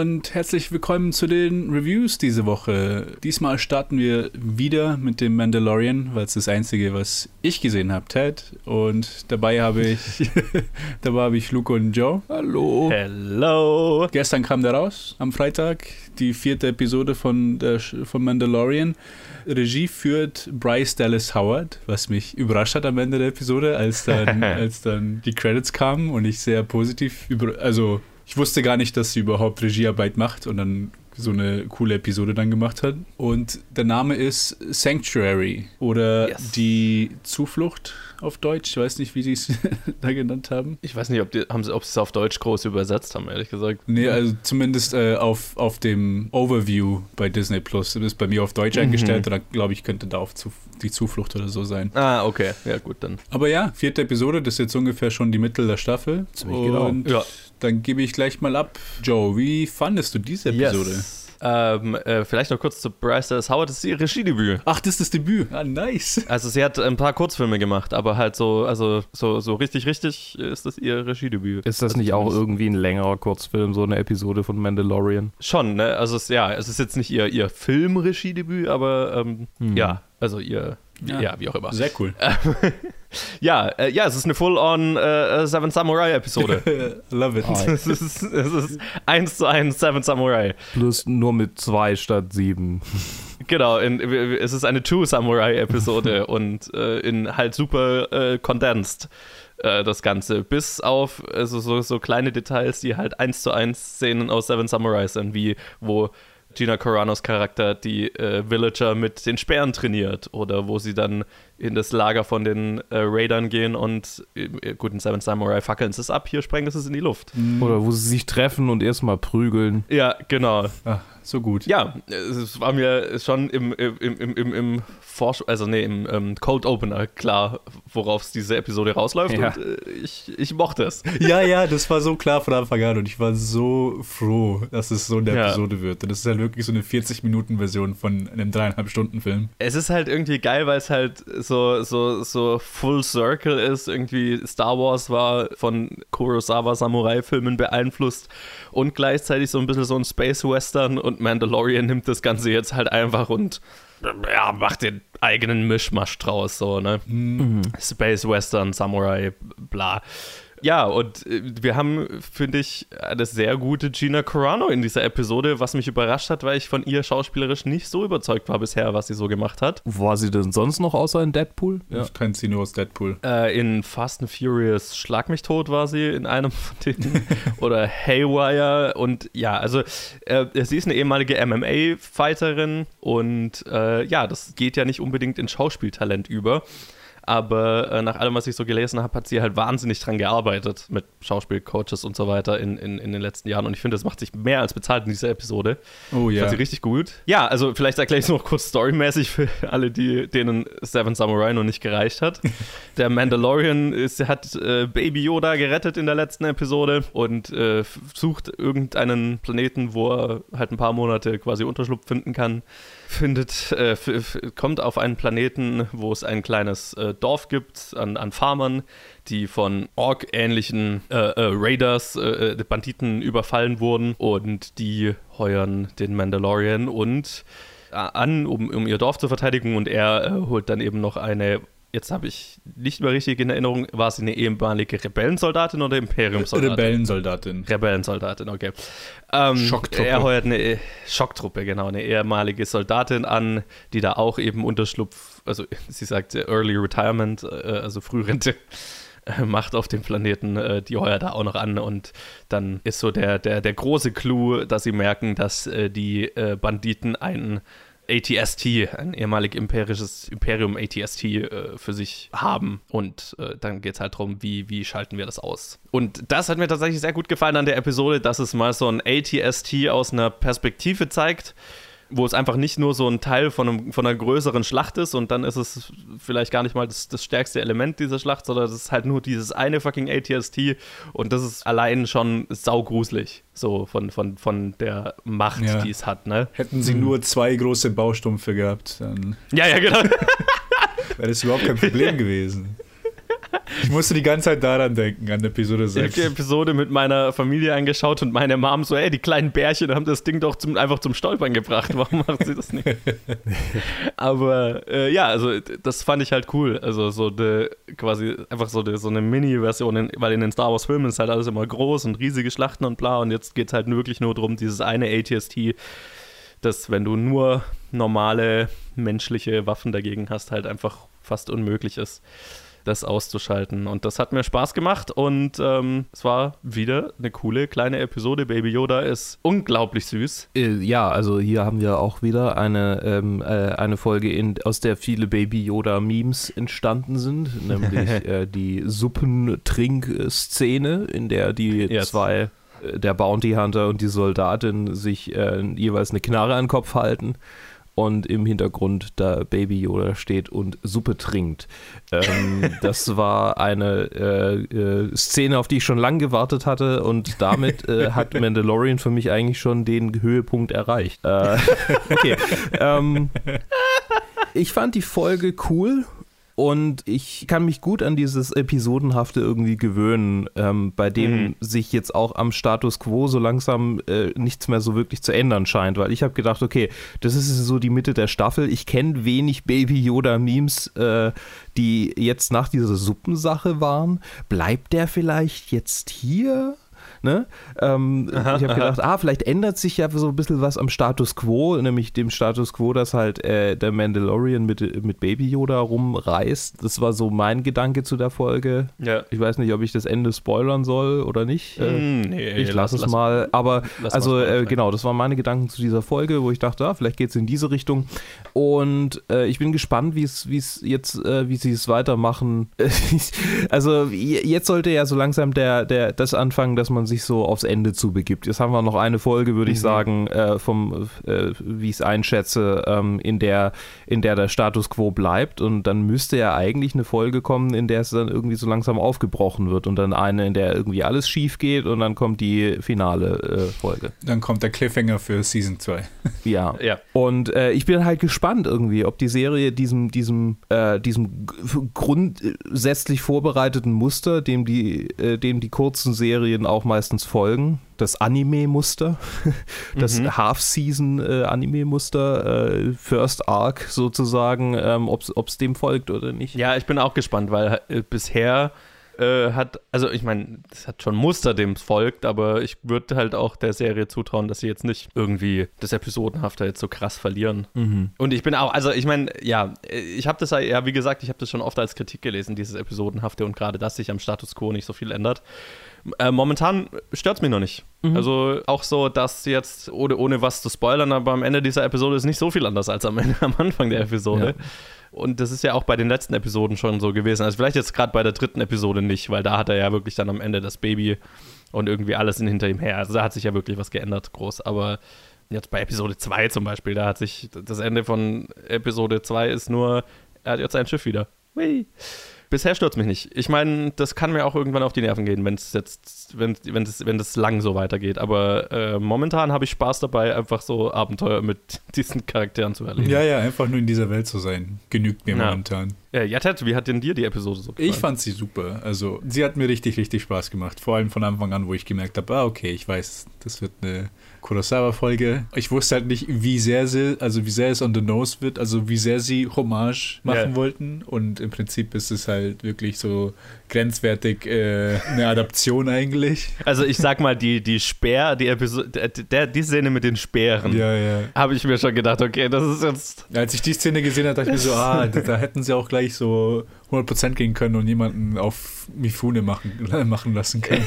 Und herzlich willkommen zu den Reviews diese Woche. Diesmal starten wir wieder mit dem Mandalorian, weil es das einzige, was ich gesehen habe, Ted. Und dabei habe ich, dabei habe ich Luke und Joe. Hallo. Hello. Gestern kam der raus, am Freitag, die vierte Episode von, der, von Mandalorian. Regie führt Bryce Dallas Howard, was mich überrascht hat am Ende der Episode, als dann, als dann die Credits kamen und ich sehr positiv über, also ich wusste gar nicht, dass sie überhaupt Regiearbeit macht und dann so eine coole Episode dann gemacht hat. Und der Name ist Sanctuary oder yes. die Zuflucht auf Deutsch. Ich weiß nicht, wie sie es da genannt haben. Ich weiß nicht, ob, die, haben sie, ob sie es auf Deutsch groß übersetzt haben, ehrlich gesagt. Nee, also zumindest äh, auf, auf dem Overview bei Disney Plus. Das ist bei mir auf Deutsch mhm. eingestellt und dann glaube ich, könnte da auf zu, die Zuflucht oder so sein. Ah, okay. Ja, gut, dann. Aber ja, vierte Episode, das ist jetzt ungefähr schon die Mitte der Staffel. Ziemlich genau. Ja. Dann gebe ich gleich mal ab. Joe, wie fandest du diese Episode? Yes. Ähm, äh, vielleicht noch kurz zu Bryce Dallas Howard. Das ist ihr Regiedebüt. Ach, das ist das Debüt. Ah, nice. Also sie hat ein paar Kurzfilme gemacht, aber halt so, also so, so richtig, richtig ist das ihr Regiedebüt. Ist das also nicht auch irgendwie ein längerer Kurzfilm, so eine Episode von Mandalorian? Schon, ne? Also es, ja, es ist jetzt nicht ihr, ihr Film-Regiedebüt, aber ähm, hm. ja, also ihr ja. ja, wie auch immer. Sehr cool. ja, äh, ja, es ist eine Full-on äh, Seven Samurai-Episode. Love it. Oh, es, ist, es ist eins zu eins Seven Samurai. Plus nur mit zwei statt sieben. Genau, in, es ist eine Two Samurai-Episode und äh, in halt super äh, condensed äh, das Ganze. Bis auf also so, so kleine Details, die halt eins zu eins Szenen aus Seven Samurai sind, wie wo Gina Coranos Charakter die äh, Villager mit den Speeren trainiert oder wo sie dann in das Lager von den äh, Raidern gehen und äh, gut, in Seven Samurai fackeln sie es ab, hier sprengen sie es in die Luft. Mhm. Oder wo sie sich treffen und erstmal prügeln. Ja, genau. Ach, so gut. Ja, es war mir schon im, im, im, im, im Forsch also nee, im ähm, Cold Opener klar, worauf es diese Episode rausläuft ja. und äh, ich, ich mochte es. Ja, ja, das war so klar von Anfang an und ich war so froh, dass es so eine ja. Episode wird. Und das ist halt wirklich so eine 40-Minuten-Version von einem dreieinhalb Stunden Film. Es ist halt irgendwie geil, weil es halt so, so, so Full Circle ist. Irgendwie Star Wars war von Kurosawa Samurai-Filmen beeinflusst und gleichzeitig so ein bisschen so ein Space Western und Mandalorian nimmt das Ganze jetzt halt einfach und ja, macht den eigenen Mischmasch draus, so, ne? Mhm. Space Western, Samurai, bla. Ja, und äh, wir haben, finde ich, eine sehr gute Gina Carano in dieser Episode, was mich überrascht hat, weil ich von ihr schauspielerisch nicht so überzeugt war bisher, was sie so gemacht hat. Wo war sie denn sonst noch außer in Deadpool? Ja. Ich kenne sie nur aus Deadpool. Äh, in Fast and Furious Schlag mich tot war sie in einem von denen. Oder Haywire. Und ja, also äh, sie ist eine ehemalige MMA-Fighterin und äh, ja, das geht ja nicht unbedingt in Schauspieltalent über. Aber äh, nach allem, was ich so gelesen habe, hat sie halt wahnsinnig dran gearbeitet mit Schauspielcoaches und so weiter in, in, in den letzten Jahren. Und ich finde, das macht sich mehr als bezahlt in dieser Episode. Oh ja. Fand sie richtig gut. Ja, also vielleicht erkläre ich es noch kurz storymäßig für alle, die, denen Seven Samurai noch nicht gereicht hat. der Mandalorian ist, hat äh, Baby Yoda gerettet in der letzten Episode und äh, sucht irgendeinen Planeten, wo er halt ein paar Monate quasi Unterschlupf finden kann findet, äh, kommt auf einen Planeten, wo es ein kleines äh, Dorf gibt an, an Farmern, die von Ork-ähnlichen äh, äh Raiders, äh, äh, Banditen überfallen wurden. Und die heuern den Mandalorian und an, um, um ihr Dorf zu verteidigen. Und er holt dann eben noch eine jetzt habe ich nicht mehr richtig in Erinnerung, war sie eine ehemalige Rebellensoldatin oder Imperiumsoldatin? Rebellensoldatin. Rebellensoldatin, okay. Ähm, Schocktruppe. Er heuert eine äh, Schocktruppe, genau, eine ehemalige Soldatin an, die da auch eben Unterschlupf, also sie sagt Early Retirement, äh, also Frührente äh, macht auf dem Planeten, die heuert da auch noch an und dann ist so der, der, der große Clou, dass sie merken, dass die Banditen einen ATST, ein ehemalig imperisches Imperium ATST äh, für sich haben. Und äh, dann geht es halt darum, wie, wie schalten wir das aus. Und das hat mir tatsächlich sehr gut gefallen an der Episode, dass es mal so ein ATST aus einer Perspektive zeigt wo es einfach nicht nur so ein Teil von, einem, von einer größeren Schlacht ist und dann ist es vielleicht gar nicht mal das, das stärkste Element dieser Schlacht, sondern es ist halt nur dieses eine fucking ATST und das ist allein schon saugruselig, so von, von, von der Macht, ja. die es hat, ne? Hätten sie mhm. nur zwei große Baustumpfe gehabt, dann. Ja, ja, genau. Wäre das überhaupt kein Problem gewesen. Ich musste die ganze Zeit daran denken, an Episode 6. Ich habe die Episode mit meiner Familie angeschaut und meine Mom so, ey, die kleinen Bärchen haben das Ding doch zum, einfach zum Stolpern gebracht. Warum macht sie das nicht? Aber äh, ja, also das fand ich halt cool. Also so de, quasi einfach so, de, so eine Mini-Version, weil in den Star Wars-Filmen ist halt alles immer groß und riesige Schlachten und bla. Und jetzt geht es halt wirklich nur darum, dieses eine ATST, das, wenn du nur normale menschliche Waffen dagegen hast, halt einfach fast unmöglich ist das auszuschalten. Und das hat mir Spaß gemacht und ähm, es war wieder eine coole kleine Episode. Baby Yoda ist unglaublich süß. Äh, ja, also hier haben wir auch wieder eine, ähm, äh, eine Folge, in, aus der viele Baby Yoda-Memes entstanden sind, nämlich äh, die Suppentrink-Szene, in der die yes. zwei äh, der Bounty Hunter und die Soldatin sich äh, jeweils eine Knarre an den Kopf halten und im Hintergrund da Baby Yoda steht und Suppe trinkt. Ähm, das war eine äh, äh, Szene, auf die ich schon lange gewartet hatte und damit äh, hat Mandalorian für mich eigentlich schon den Höhepunkt erreicht. Äh, okay. Ähm, ich fand die Folge cool und ich kann mich gut an dieses Episodenhafte irgendwie gewöhnen, ähm, bei dem mhm. sich jetzt auch am Status quo so langsam äh, nichts mehr so wirklich zu ändern scheint. Weil ich habe gedacht, okay, das ist so die Mitte der Staffel. Ich kenne wenig Baby Yoda-Memes, äh, die jetzt nach dieser Suppensache waren. Bleibt der vielleicht jetzt hier? Ne? Ähm, aha, ich habe gedacht, ah, vielleicht ändert sich ja so ein bisschen was am Status quo, nämlich dem Status quo, dass halt äh, der Mandalorian mit, mit Baby Yoda rumreist. Das war so mein Gedanke zu der Folge. Ja. Ich weiß nicht, ob ich das Ende spoilern soll oder nicht. Äh, nee, ich lasse es mal. Aber also äh, genau, das waren meine Gedanken zu dieser Folge, wo ich dachte, ah, vielleicht geht es in diese Richtung. Und äh, ich bin gespannt, wie es jetzt, äh, wie sie es weitermachen. also jetzt sollte ja so langsam der, der das anfangen, dass man sich so aufs Ende zubegibt. Jetzt haben wir noch eine Folge, würde mhm. ich sagen, äh, vom, äh, wie ich es einschätze, ähm, in, der, in der der Status quo bleibt. Und dann müsste ja eigentlich eine Folge kommen, in der es dann irgendwie so langsam aufgebrochen wird. Und dann eine, in der irgendwie alles schief geht und dann kommt die finale äh, Folge. Dann kommt der Cliffhanger für Season 2. ja. ja. Und äh, ich bin halt gespannt irgendwie, ob die Serie diesem, diesem, äh, diesem grundsätzlich vorbereiteten Muster, dem die, äh, dem die kurzen Serien auch mal meistens folgen. Das Anime-Muster, das mhm. Half-Season-Anime-Muster, äh, First Arc sozusagen, ähm, ob es dem folgt oder nicht. Ja, ich bin auch gespannt, weil äh, bisher äh, hat, also ich meine, das hat schon Muster, dem es folgt, aber ich würde halt auch der Serie zutrauen, dass sie jetzt nicht irgendwie das Episodenhafte jetzt so krass verlieren. Mhm. Und ich bin auch, also ich meine, ja, ich habe das ja, wie gesagt, ich habe das schon oft als Kritik gelesen, dieses Episodenhafte und gerade, dass sich am Status quo nicht so viel ändert. Äh, momentan stört es mich noch nicht. Mhm. Also auch so, dass jetzt, ohne, ohne was zu spoilern, aber am Ende dieser Episode ist nicht so viel anders als am, Ende, am Anfang der Episode. Ja. Und das ist ja auch bei den letzten Episoden schon so gewesen. Also vielleicht jetzt gerade bei der dritten Episode nicht, weil da hat er ja wirklich dann am Ende das Baby und irgendwie alles hinter ihm her. Also da hat sich ja wirklich was geändert, groß. Aber jetzt bei Episode 2 zum Beispiel, da hat sich das Ende von Episode 2 ist nur, er hat jetzt sein Schiff wieder. Whee. Bisher stört es mich nicht. Ich meine, das kann mir auch irgendwann auf die Nerven gehen, wenn es jetzt, wenn, wenn es wenn das lang so weitergeht. Aber äh, momentan habe ich Spaß dabei, einfach so Abenteuer mit diesen Charakteren zu erleben. Ja, ja, einfach nur in dieser Welt zu sein, genügt mir ja. momentan. Ja, Jatet, wie hat denn dir die Episode so gefallen? Ich fand sie super. Also, sie hat mir richtig, richtig Spaß gemacht. Vor allem von Anfang an, wo ich gemerkt habe, ah, okay, ich weiß, das wird eine Kurosawa-Folge. Ich wusste halt nicht, wie sehr sie, also wie sehr es on the nose wird, also wie sehr sie Hommage machen yeah. wollten. Und im Prinzip ist es halt wirklich so grenzwertig äh, eine Adaption eigentlich. Also ich sag mal, die, die Speer, die Episode, der, die Szene mit den Speeren, ja, ja. habe ich mir schon gedacht, okay, das ist jetzt. Als ich die Szene gesehen habe, dachte ich mir so, ah, da, hätten sie auch gleich so 100% gehen können und jemanden auf Mifune machen, machen lassen können.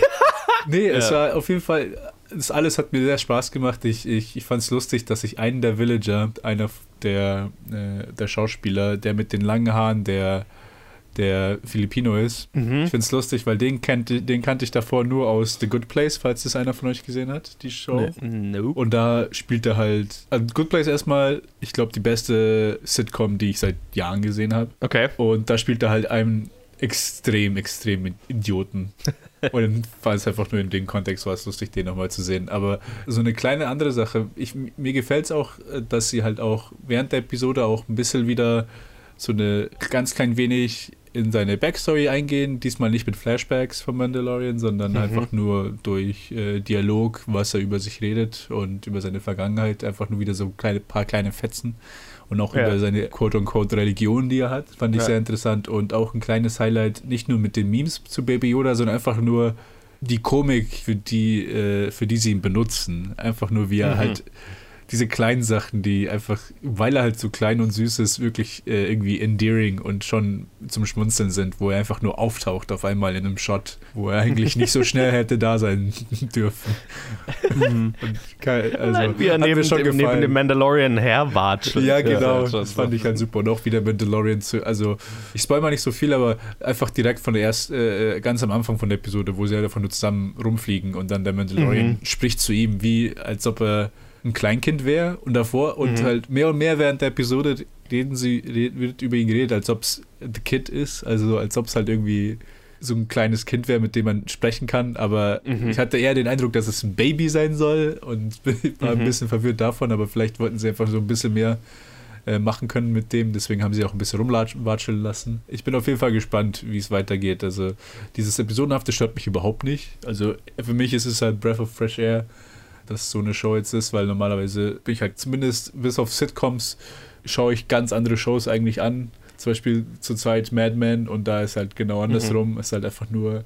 nee, ja. es war auf jeden Fall das alles hat mir sehr Spaß gemacht. Ich, ich, ich fand es lustig, dass ich einen der Villager, einer der, äh, der Schauspieler, der mit den langen Haaren, der, der Filipino ist. Mhm. Ich finde es lustig, weil den, kennt, den kannte ich davor nur aus The Good Place, falls das einer von euch gesehen hat, die Show. No. Und da spielt er halt. Also Good Place erstmal, ich glaube, die beste Sitcom, die ich seit Jahren gesehen habe. Okay. Und da spielt er halt einen extrem, extrem Idioten. Und dann war es einfach nur in dem Kontext, war es lustig, den nochmal zu sehen. Aber so eine kleine andere Sache, ich, mir gefällt es auch, dass sie halt auch während der Episode auch ein bisschen wieder so eine ganz klein wenig in seine Backstory eingehen, diesmal nicht mit Flashbacks von Mandalorian, sondern mhm. einfach nur durch äh, Dialog, was er über sich redet und über seine Vergangenheit, einfach nur wieder so kleine paar kleine Fetzen und auch ja. über seine quote-unquote Religion, die er hat, fand ich ja. sehr interessant und auch ein kleines Highlight, nicht nur mit den Memes zu Baby Yoda, sondern einfach nur die Komik, für die, äh, für die sie ihn benutzen. Einfach nur, wie er mhm. halt diese kleinen Sachen, die einfach, weil er halt so klein und süß ist, wirklich äh, irgendwie endearing und schon zum Schmunzeln sind, wo er einfach nur auftaucht auf einmal in einem Shot, wo er eigentlich nicht so schnell hätte da sein dürfen. Mhm. Kein, also, Nein, wie er neben, schon dem, neben dem Mandalorian herwatschelt. Ja, genau, ja, das fand ich halt super. Und auch wie der Mandalorian zu, also ich spoil mal nicht so viel, aber einfach direkt von der ersten, äh, ganz am Anfang von der Episode, wo sie ja davon nur zusammen rumfliegen und dann der Mandalorian mhm. spricht zu ihm, wie als ob er ein Kleinkind wäre und davor und mhm. halt mehr und mehr während der Episode reden sie, wird über ihn geredet, als ob es The Kid ist, also als ob es halt irgendwie so ein kleines Kind wäre, mit dem man sprechen kann, aber mhm. ich hatte eher den Eindruck, dass es ein Baby sein soll und war mhm. ein bisschen verwirrt davon, aber vielleicht wollten sie einfach so ein bisschen mehr äh, machen können mit dem, deswegen haben sie auch ein bisschen rumwatscheln lassen. Ich bin auf jeden Fall gespannt, wie es weitergeht. Also dieses Episodenhafte stört mich überhaupt nicht. Also für mich ist es halt Breath of Fresh Air dass so eine Show jetzt ist, weil normalerweise bin ich halt zumindest bis auf Sitcoms schaue ich ganz andere Shows eigentlich an. Zum Beispiel zurzeit Mad Men und da ist halt genau andersrum. Mhm. Ist halt einfach nur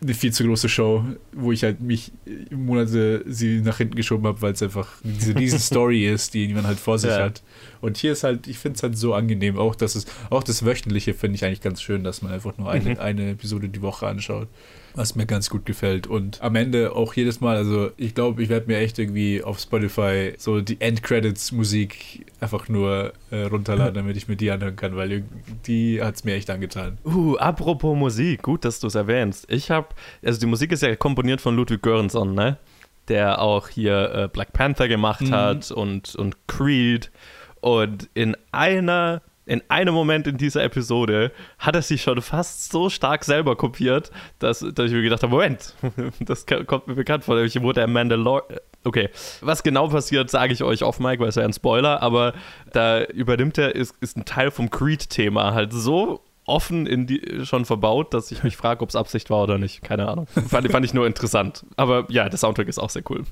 eine viel zu große Show, wo ich halt mich Monate sie nach hinten geschoben habe, weil es einfach diese riesen Story ist, die man halt vor sich ja. hat. Und hier ist halt, ich finde es halt so angenehm, auch dass es, auch das Wöchentliche finde ich eigentlich ganz schön, dass man einfach nur eine, mhm. eine Episode die Woche anschaut was mir ganz gut gefällt. Und am Ende auch jedes Mal, also ich glaube, ich werde mir echt irgendwie auf Spotify so die Endcredits-Musik einfach nur äh, runterladen, damit ich mir die anhören kann, weil die hat es mir echt angetan. Uh, apropos Musik, gut, dass du es erwähnst. Ich habe, also die Musik ist ja komponiert von Ludwig Göransson, ne? Der auch hier äh, Black Panther gemacht mhm. hat und, und Creed. Und in einer in einem Moment in dieser Episode hat er sich schon fast so stark selber kopiert, dass, dass ich mir gedacht habe, Moment, das kommt mir bekannt vor, ich wurde der Mandalorian. Okay, was genau passiert, sage ich euch auf Mike, weil es ja ein Spoiler, aber da übernimmt er, ist, ist ein Teil vom Creed-Thema halt so offen in die, schon verbaut, dass ich mich frage, ob es Absicht war oder nicht. Keine Ahnung. Fand, fand ich nur interessant. Aber ja, der Soundtrack ist auch sehr cool.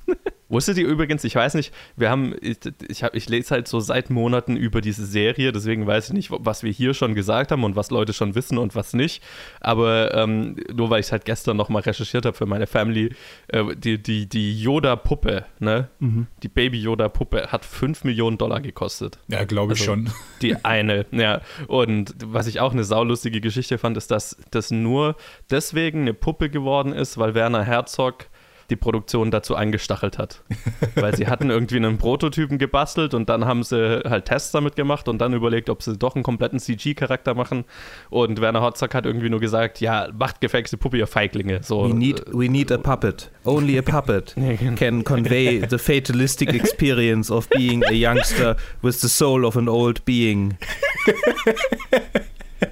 Wusstet ihr übrigens, ich weiß nicht, wir haben, ich, ich, hab, ich lese halt so seit Monaten über diese Serie, deswegen weiß ich nicht, was wir hier schon gesagt haben und was Leute schon wissen und was nicht. Aber ähm, nur weil ich es halt gestern nochmal recherchiert habe für meine Family, äh, die, die, die Yoda-Puppe, ne? Mhm. Die Baby-Yoda-Puppe hat 5 Millionen Dollar gekostet. Ja, glaube ich also, schon. Die eine, ja. Und was ich auch eine saulustige Geschichte fand, ist, dass das nur deswegen eine Puppe geworden ist, weil Werner Herzog die Produktion dazu eingestachelt hat. Weil sie hatten irgendwie einen Prototypen gebastelt und dann haben sie halt Tests damit gemacht und dann überlegt, ob sie doch einen kompletten CG-Charakter machen. Und Werner Herzog hat irgendwie nur gesagt, ja, macht gefälligste Puppe, ihr Feiglinge. So, we, need, we need a puppet. Only a puppet genau. can convey the fatalistic experience of being a youngster with the soul of an old being.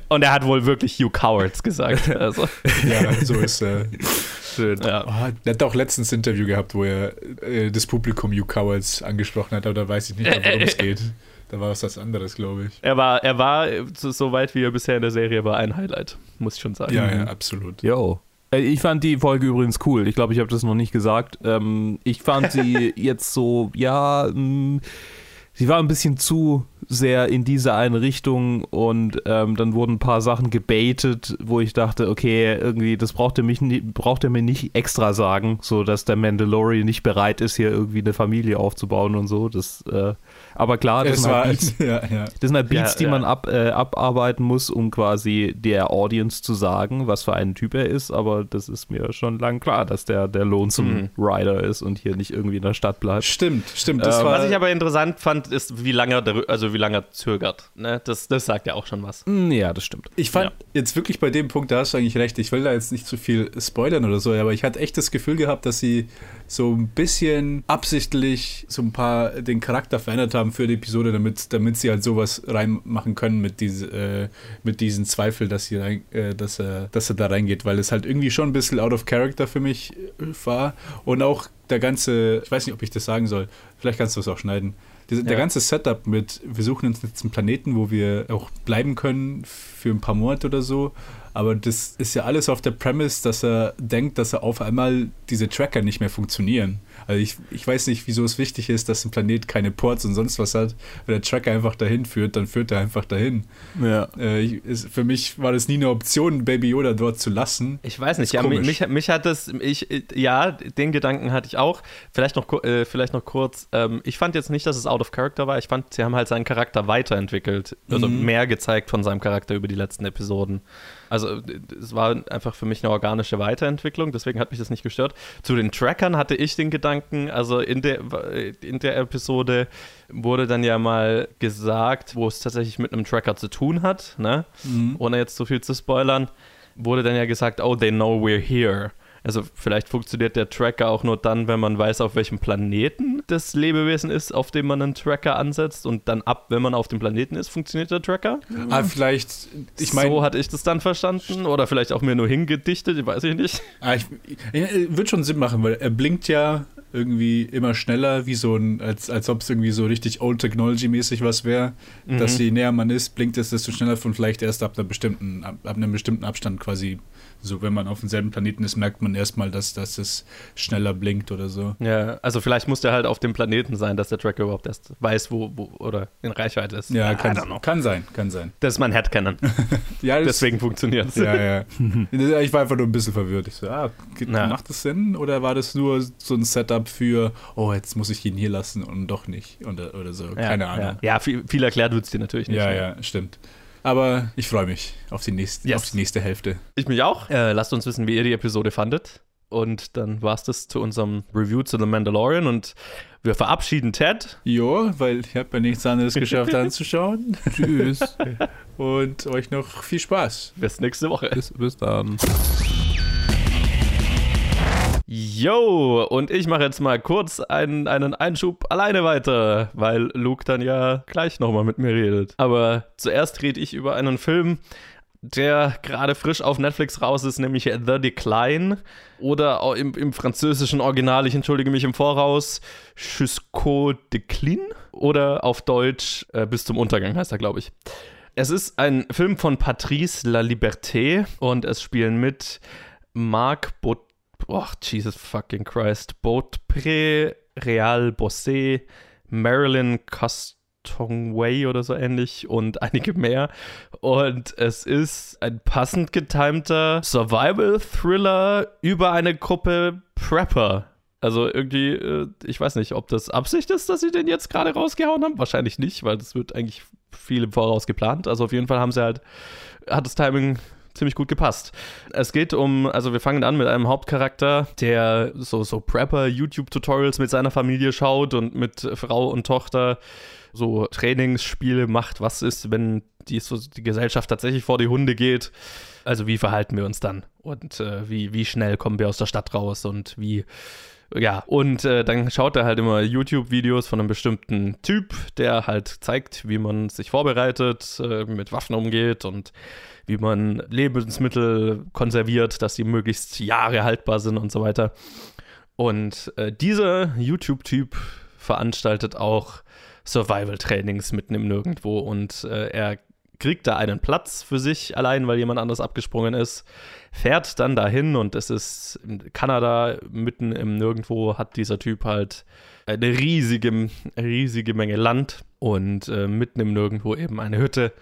Und er hat wohl wirklich Hugh Cowards gesagt. Also. Ja, so ist er. Äh, schön. Ja. Oh, er hat auch letztens ein Interview gehabt, wo er äh, das Publikum Hugh Cowards angesprochen hat, aber da weiß ich nicht mehr, worum es geht. Da war es was anderes, glaube ich. Er war, er war, so weit wie er bisher in der Serie war, ein Highlight, muss ich schon sagen. Ja, ja, absolut. Jo. Äh, ich fand die Folge übrigens cool. Ich glaube, ich habe das noch nicht gesagt. Ähm, ich fand sie jetzt so, ja, mh, mm, sie war ein bisschen zu sehr in diese eine Richtung und ähm, dann wurden ein paar Sachen gebaitet, wo ich dachte, okay, irgendwie, das braucht er, mich nie, braucht er mir nicht extra sagen, so dass der Mandalorian nicht bereit ist, hier irgendwie eine Familie aufzubauen und so. Das äh, aber klar, das, sind halt, Beats, ja, ja. das sind halt Beats, ja, die man ab, äh, abarbeiten muss, um quasi der Audience zu sagen, was für ein Typ er ist. Aber das ist mir schon lang klar, dass der der Lonesome mhm. Rider ist und hier nicht irgendwie in der Stadt bleibt. Stimmt, stimmt. Ähm, was ich aber interessant fand, ist, wie lange er, also wie lange er zögert. Ne? Das, das sagt ja auch schon was. Mm, ja, das stimmt. Ich fand jetzt wirklich bei dem Punkt, da hast du eigentlich recht. Ich will da jetzt nicht zu viel spoilern oder so, aber ich hatte echt das Gefühl gehabt, dass sie so ein bisschen absichtlich so ein paar den Charakter verändert haben für die Episode, damit, damit sie halt sowas reinmachen können mit, diese, äh, mit diesen Zweifel, dass, sie rein, äh, dass, er, dass er da reingeht, weil es halt irgendwie schon ein bisschen out of character für mich äh, war und auch der ganze, ich weiß nicht, ob ich das sagen soll, vielleicht kannst du es auch schneiden, Der, der ganze Setup mit, wir suchen uns jetzt einen Planeten, wo wir auch bleiben können für ein paar Monate oder so. Aber das ist ja alles auf der Premise, dass er denkt, dass er auf einmal diese Tracker nicht mehr funktionieren. Also ich, ich weiß nicht, wieso es wichtig ist, dass ein Planet keine Ports und sonst was hat. Wenn der Tracker einfach dahin führt, dann führt er einfach dahin. Ja. Äh, ich, ist, für mich war das nie eine Option, Baby Yoda dort zu lassen. Ich weiß nicht, ja, mich, mich hat das, ich, ja, den Gedanken hatte ich auch. Vielleicht noch, äh, vielleicht noch kurz, ähm, ich fand jetzt nicht, dass es out of character war. Ich fand, sie haben halt seinen Charakter weiterentwickelt. Also mhm. mehr gezeigt von seinem Charakter über die letzten Episoden. Also es war einfach für mich eine organische Weiterentwicklung, deswegen hat mich das nicht gestört. Zu den Trackern hatte ich den Gedanken, also in der, in der Episode wurde dann ja mal gesagt, wo es tatsächlich mit einem Tracker zu tun hat, ne? Mhm. ohne jetzt zu viel zu spoilern, wurde dann ja gesagt, oh, they know we're here. Also vielleicht funktioniert der Tracker auch nur dann, wenn man weiß, auf welchem Planeten das Lebewesen ist, auf dem man einen Tracker ansetzt und dann ab, wenn man auf dem Planeten ist, funktioniert der Tracker. Ah, vielleicht, ich meine. So hatte ich das dann verstanden oder vielleicht auch mir nur hingedichtet, weiß ich nicht. Ah, ich, ich, wird schon Sinn machen, weil er blinkt ja irgendwie immer schneller, wie so ein, als, als ob es irgendwie so richtig Old Technology-mäßig was wäre, mhm. dass je näher man ist, blinkt es, desto schneller von vielleicht erst ab, einer bestimmten, ab, ab einem bestimmten Abstand quasi so, wenn man auf demselben Planeten ist, merkt man erstmal, dass, dass es schneller blinkt oder so. Ja, also vielleicht muss der halt auf dem Planeten sein, dass der Tracker überhaupt erst weiß, wo, wo oder in Reichweite ist. Ja, kann, kann sein, kann sein. Das ist mein Headcanon. ja, Deswegen funktioniert es. Ja, ja. Ich war einfach nur ein bisschen verwirrt. Ich so, ah, macht das Sinn? Oder war das nur so ein Setup für, oh, jetzt muss ich ihn hier lassen und doch nicht? Oder, oder so, keine ja, Ahnung. Ja, ja viel, viel erklärt wird es dir natürlich nicht. Ja, ne? ja, stimmt. Aber ich freue mich auf die, nächste, yes. auf die nächste Hälfte. Ich mich auch. Äh, lasst uns wissen, wie ihr die Episode fandet. Und dann war es das zu unserem Review zu The Mandalorian. Und wir verabschieden Ted. Jo, weil ich habe ja nichts anderes geschafft anzuschauen. Tschüss. Und euch noch viel Spaß. Bis nächste Woche. Bis, bis dann. Yo, und ich mache jetzt mal kurz einen, einen Einschub alleine weiter, weil Luke dann ja gleich nochmal mit mir redet. Aber zuerst rede ich über einen Film, der gerade frisch auf Netflix raus ist, nämlich The Decline. Oder im, im französischen Original, ich entschuldige mich im Voraus, Jusqu'au Déclin. Oder auf Deutsch äh, Bis zum Untergang heißt er, glaube ich. Es ist ein Film von Patrice La Liberté und es spielen mit Marc Bot oh, Jesus fucking Christ, Beaupré, Real Bossé, Marilyn Castongway oder so ähnlich und einige mehr. Und es ist ein passend getimter Survival-Thriller über eine Gruppe Prepper. Also irgendwie, äh, ich weiß nicht, ob das Absicht ist, dass sie den jetzt gerade rausgehauen haben. Wahrscheinlich nicht, weil das wird eigentlich viel im Voraus geplant. Also auf jeden Fall haben sie halt, hat das Timing ziemlich gut gepasst. Es geht um, also wir fangen an mit einem Hauptcharakter, der so, so Prepper-YouTube-Tutorials mit seiner Familie schaut und mit Frau und Tochter so Trainingsspiele macht. Was ist, wenn die, so die Gesellschaft tatsächlich vor die Hunde geht? Also wie verhalten wir uns dann? Und äh, wie, wie schnell kommen wir aus der Stadt raus und wie ja, und äh, dann schaut er halt immer YouTube-Videos von einem bestimmten Typ, der halt zeigt, wie man sich vorbereitet, äh, mit Waffen umgeht und wie man Lebensmittel konserviert, dass sie möglichst Jahre haltbar sind und so weiter. Und äh, dieser YouTube-Typ veranstaltet auch Survival-Trainings mitten im Nirgendwo und äh, er kriegt da einen Platz für sich allein, weil jemand anders abgesprungen ist, fährt dann dahin und es ist in Kanada mitten im Nirgendwo hat dieser Typ halt eine riesige, riesige Menge Land und äh, mitten im Nirgendwo eben eine Hütte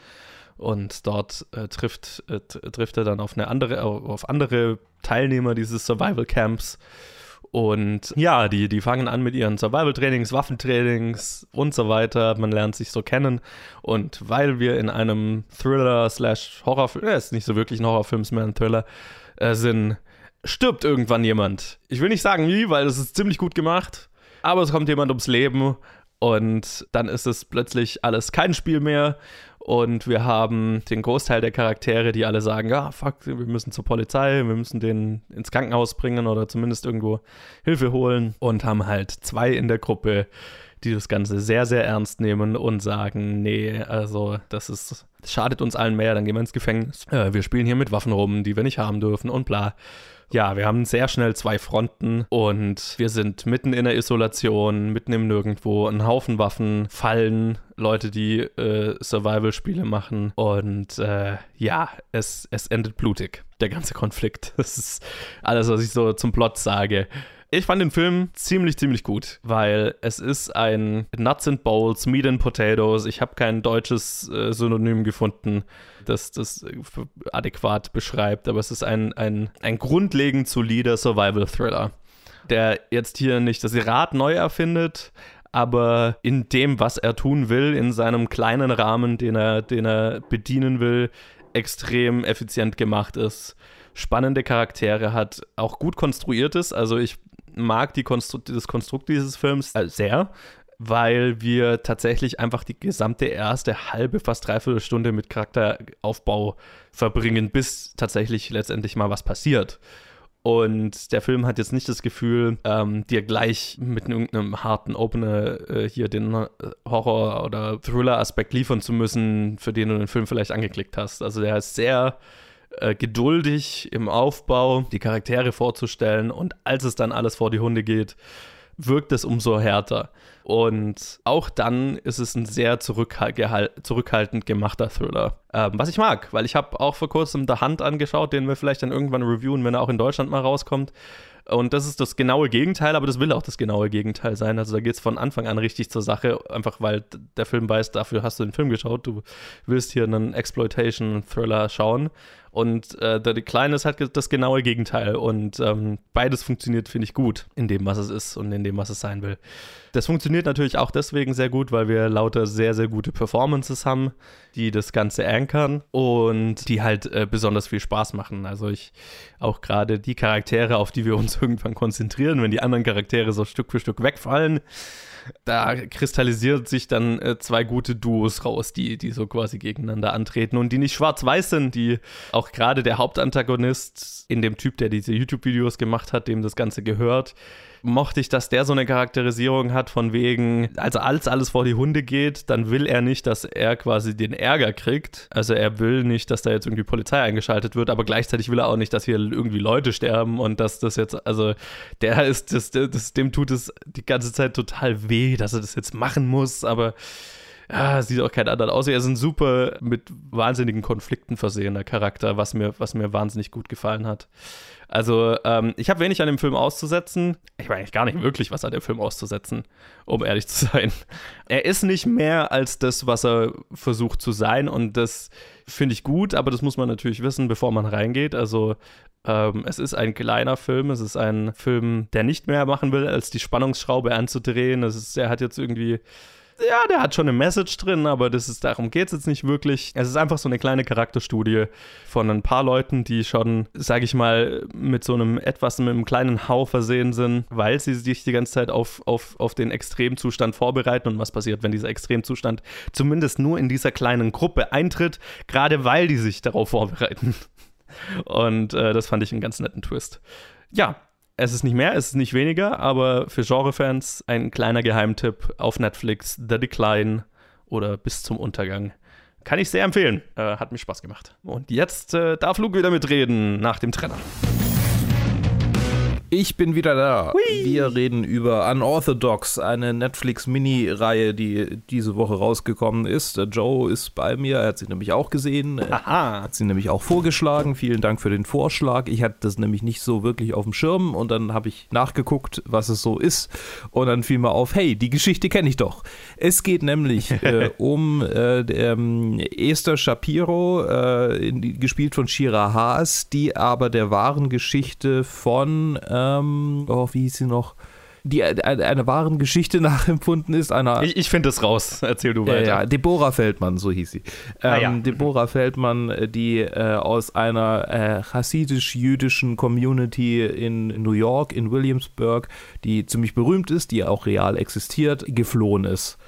und dort äh, trifft, äh, trifft er dann auf, eine andere, auf andere Teilnehmer dieses Survival Camps. Und ja, die, die fangen an mit ihren Survival-Trainings, Waffentrainings und so weiter. Man lernt sich so kennen. Und weil wir in einem Thriller-slash-Horrorfilm, äh, ist nicht so wirklich ein Horrorfilm, ist mehr ein Thriller, äh, sind, stirbt irgendwann jemand. Ich will nicht sagen wie, weil das ist ziemlich gut gemacht. Aber es kommt jemand ums Leben und dann ist es plötzlich alles kein Spiel mehr und wir haben den Großteil der Charaktere, die alle sagen, ja, fuck, wir müssen zur Polizei, wir müssen den ins Krankenhaus bringen oder zumindest irgendwo Hilfe holen. Und haben halt zwei in der Gruppe, die das Ganze sehr, sehr ernst nehmen und sagen, nee, also das ist, das schadet uns allen mehr, dann gehen wir ins Gefängnis. Äh, wir spielen hier mit Waffen rum, die wir nicht haben dürfen und bla. Ja, wir haben sehr schnell zwei Fronten und wir sind mitten in der Isolation, mitten im Nirgendwo, ein Haufen Waffen, Fallen, Leute, die äh, Survival-Spiele machen und äh, ja, es, es endet blutig, der ganze Konflikt. Das ist alles, was ich so zum Plot sage. Ich fand den Film ziemlich, ziemlich gut, weil es ist ein Nuts and Bowls, Meat and Potatoes. Ich habe kein deutsches äh, Synonym gefunden, das das äh, adäquat beschreibt, aber es ist ein, ein, ein grundlegend solider Survival-Thriller, der jetzt hier nicht das Rad neu erfindet, aber in dem, was er tun will, in seinem kleinen Rahmen, den er, den er bedienen will, extrem effizient gemacht ist spannende Charaktere hat, auch gut konstruiert ist. Also ich mag die Konstru das Konstrukt dieses Films äh, sehr, weil wir tatsächlich einfach die gesamte erste halbe, fast dreiviertel Stunde mit Charakteraufbau verbringen, bis tatsächlich letztendlich mal was passiert. Und der Film hat jetzt nicht das Gefühl, ähm, dir gleich mit irgendeinem harten Opener äh, hier den äh, Horror- oder Thriller-Aspekt liefern zu müssen, für den du den Film vielleicht angeklickt hast. Also der ist sehr äh, geduldig im Aufbau, die Charaktere vorzustellen und als es dann alles vor die Hunde geht, wirkt es umso härter. Und auch dann ist es ein sehr zurückhaltend gemachter Thriller. Ähm, was ich mag, weil ich habe auch vor kurzem The Hunt angeschaut, den wir vielleicht dann irgendwann reviewen, wenn er auch in Deutschland mal rauskommt. Und das ist das genaue Gegenteil, aber das will auch das genaue Gegenteil sein. Also da geht es von Anfang an richtig zur Sache, einfach weil der Film weiß, dafür hast du den Film geschaut. Du willst hier einen Exploitation-Thriller schauen. Und äh, The Decline ist halt das genaue Gegenteil. Und ähm, beides funktioniert, finde ich, gut in dem, was es ist und in dem, was es sein will. Das funktioniert natürlich auch deswegen sehr gut, weil wir lauter sehr, sehr gute Performances haben, die das Ganze ankern und die halt äh, besonders viel Spaß machen. Also ich auch gerade die Charaktere, auf die wir uns irgendwann konzentrieren, wenn die anderen Charaktere so Stück für Stück wegfallen, da kristallisiert sich dann äh, zwei gute Duos raus, die, die so quasi gegeneinander antreten und die nicht schwarz-weiß sind, die auch gerade der Hauptantagonist in dem Typ, der diese YouTube-Videos gemacht hat, dem das Ganze gehört, mochte ich, dass der so eine Charakterisierung hat von wegen, also als alles vor die Hunde geht, dann will er nicht, dass er quasi den Ärger kriegt. Also er will nicht, dass da jetzt irgendwie Polizei eingeschaltet wird, aber gleichzeitig will er auch nicht, dass hier irgendwie Leute sterben und dass das jetzt, also der ist, das, das, dem tut es die ganze Zeit total weh, dass er das jetzt machen muss, aber ja, sieht auch kein anderer aus. Er ist ein super mit wahnsinnigen Konflikten versehener Charakter, was mir, was mir wahnsinnig gut gefallen hat. Also, ähm, ich habe wenig an dem Film auszusetzen. Ich meine gar nicht wirklich was an dem Film auszusetzen, um ehrlich zu sein. Er ist nicht mehr als das, was er versucht zu sein und das finde ich gut, aber das muss man natürlich wissen, bevor man reingeht. Also, ähm, es ist ein kleiner Film, es ist ein Film, der nicht mehr machen will, als die Spannungsschraube anzudrehen. Es ist, er hat jetzt irgendwie ja, der hat schon eine Message drin, aber das ist, darum geht es jetzt nicht wirklich. Es ist einfach so eine kleine Charakterstudie von ein paar Leuten, die schon, sage ich mal, mit so einem etwas, mit einem kleinen Hau versehen sind, weil sie sich die ganze Zeit auf, auf, auf den Extremzustand vorbereiten und was passiert, wenn dieser Extremzustand zumindest nur in dieser kleinen Gruppe eintritt, gerade weil die sich darauf vorbereiten. Und äh, das fand ich einen ganz netten Twist. Ja, es ist nicht mehr, es ist nicht weniger, aber für Genrefans ein kleiner Geheimtipp auf Netflix, The Decline oder Bis zum Untergang. Kann ich sehr empfehlen. Äh, hat mir Spaß gemacht. Und jetzt äh, darf Luke wieder mitreden nach dem Trenner. Ich bin wieder da. Hui. Wir reden über Unorthodox, eine Netflix-Mini-Reihe, die diese Woche rausgekommen ist. Joe ist bei mir, er hat sie nämlich auch gesehen. Aha. Hat sie nämlich auch vorgeschlagen. Vielen Dank für den Vorschlag. Ich hatte das nämlich nicht so wirklich auf dem Schirm und dann habe ich nachgeguckt, was es so ist. Und dann fiel mir auf, hey, die Geschichte kenne ich doch. Es geht nämlich äh, um äh, ähm, Esther Shapiro, äh, in, gespielt von Shira Haas, die aber der wahren Geschichte von äh, ähm, oh, wie hieß sie noch? die eine, eine wahren Geschichte nachempfunden ist. Einer, ich ich finde es raus. Erzähl du weiter. Ja, Deborah Feldmann, so hieß sie. Ah, ähm, ja. Deborah Feldmann, äh, die äh, aus einer äh, chassidisch-jüdischen Community in New York, in Williamsburg, die ziemlich berühmt ist, die auch real existiert, geflohen ist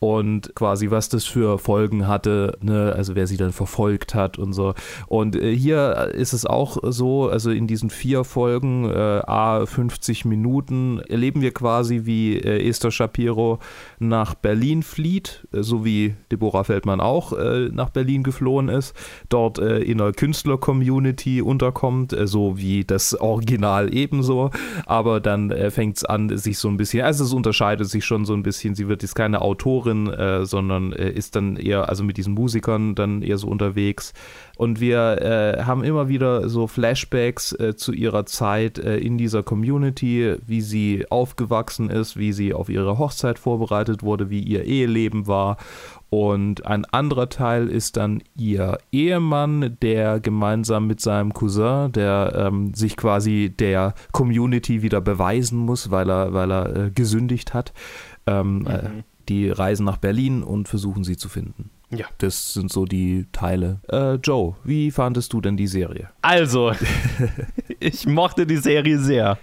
und quasi was das für Folgen hatte, ne? also wer sie dann verfolgt hat und so. Und äh, hier ist es auch so, also in diesen vier Folgen, äh, a 50 Minuten, erleben wir quasi, wie äh, Esther Shapiro nach Berlin flieht, äh, so wie Deborah Feldmann auch äh, nach Berlin geflohen ist, dort äh, in einer Künstler-Community unterkommt, so wie das Original ebenso, aber dann fängt es an, sich so ein bisschen, also es unterscheidet sich schon so ein bisschen, sie wird jetzt keine Autorin, Autorin, äh, sondern äh, ist dann eher, also mit diesen Musikern dann eher so unterwegs. Und wir äh, haben immer wieder so Flashbacks äh, zu ihrer Zeit äh, in dieser Community, wie sie aufgewachsen ist, wie sie auf ihre Hochzeit vorbereitet wurde, wie ihr Eheleben war. Und ein anderer Teil ist dann ihr Ehemann, der gemeinsam mit seinem Cousin, der ähm, sich quasi der Community wieder beweisen muss, weil er, weil er äh, gesündigt hat. Ähm, mhm die reisen nach Berlin und versuchen sie zu finden. Ja. Das sind so die Teile. Äh, Joe, wie fandest du denn die Serie? Also, ich mochte die Serie sehr.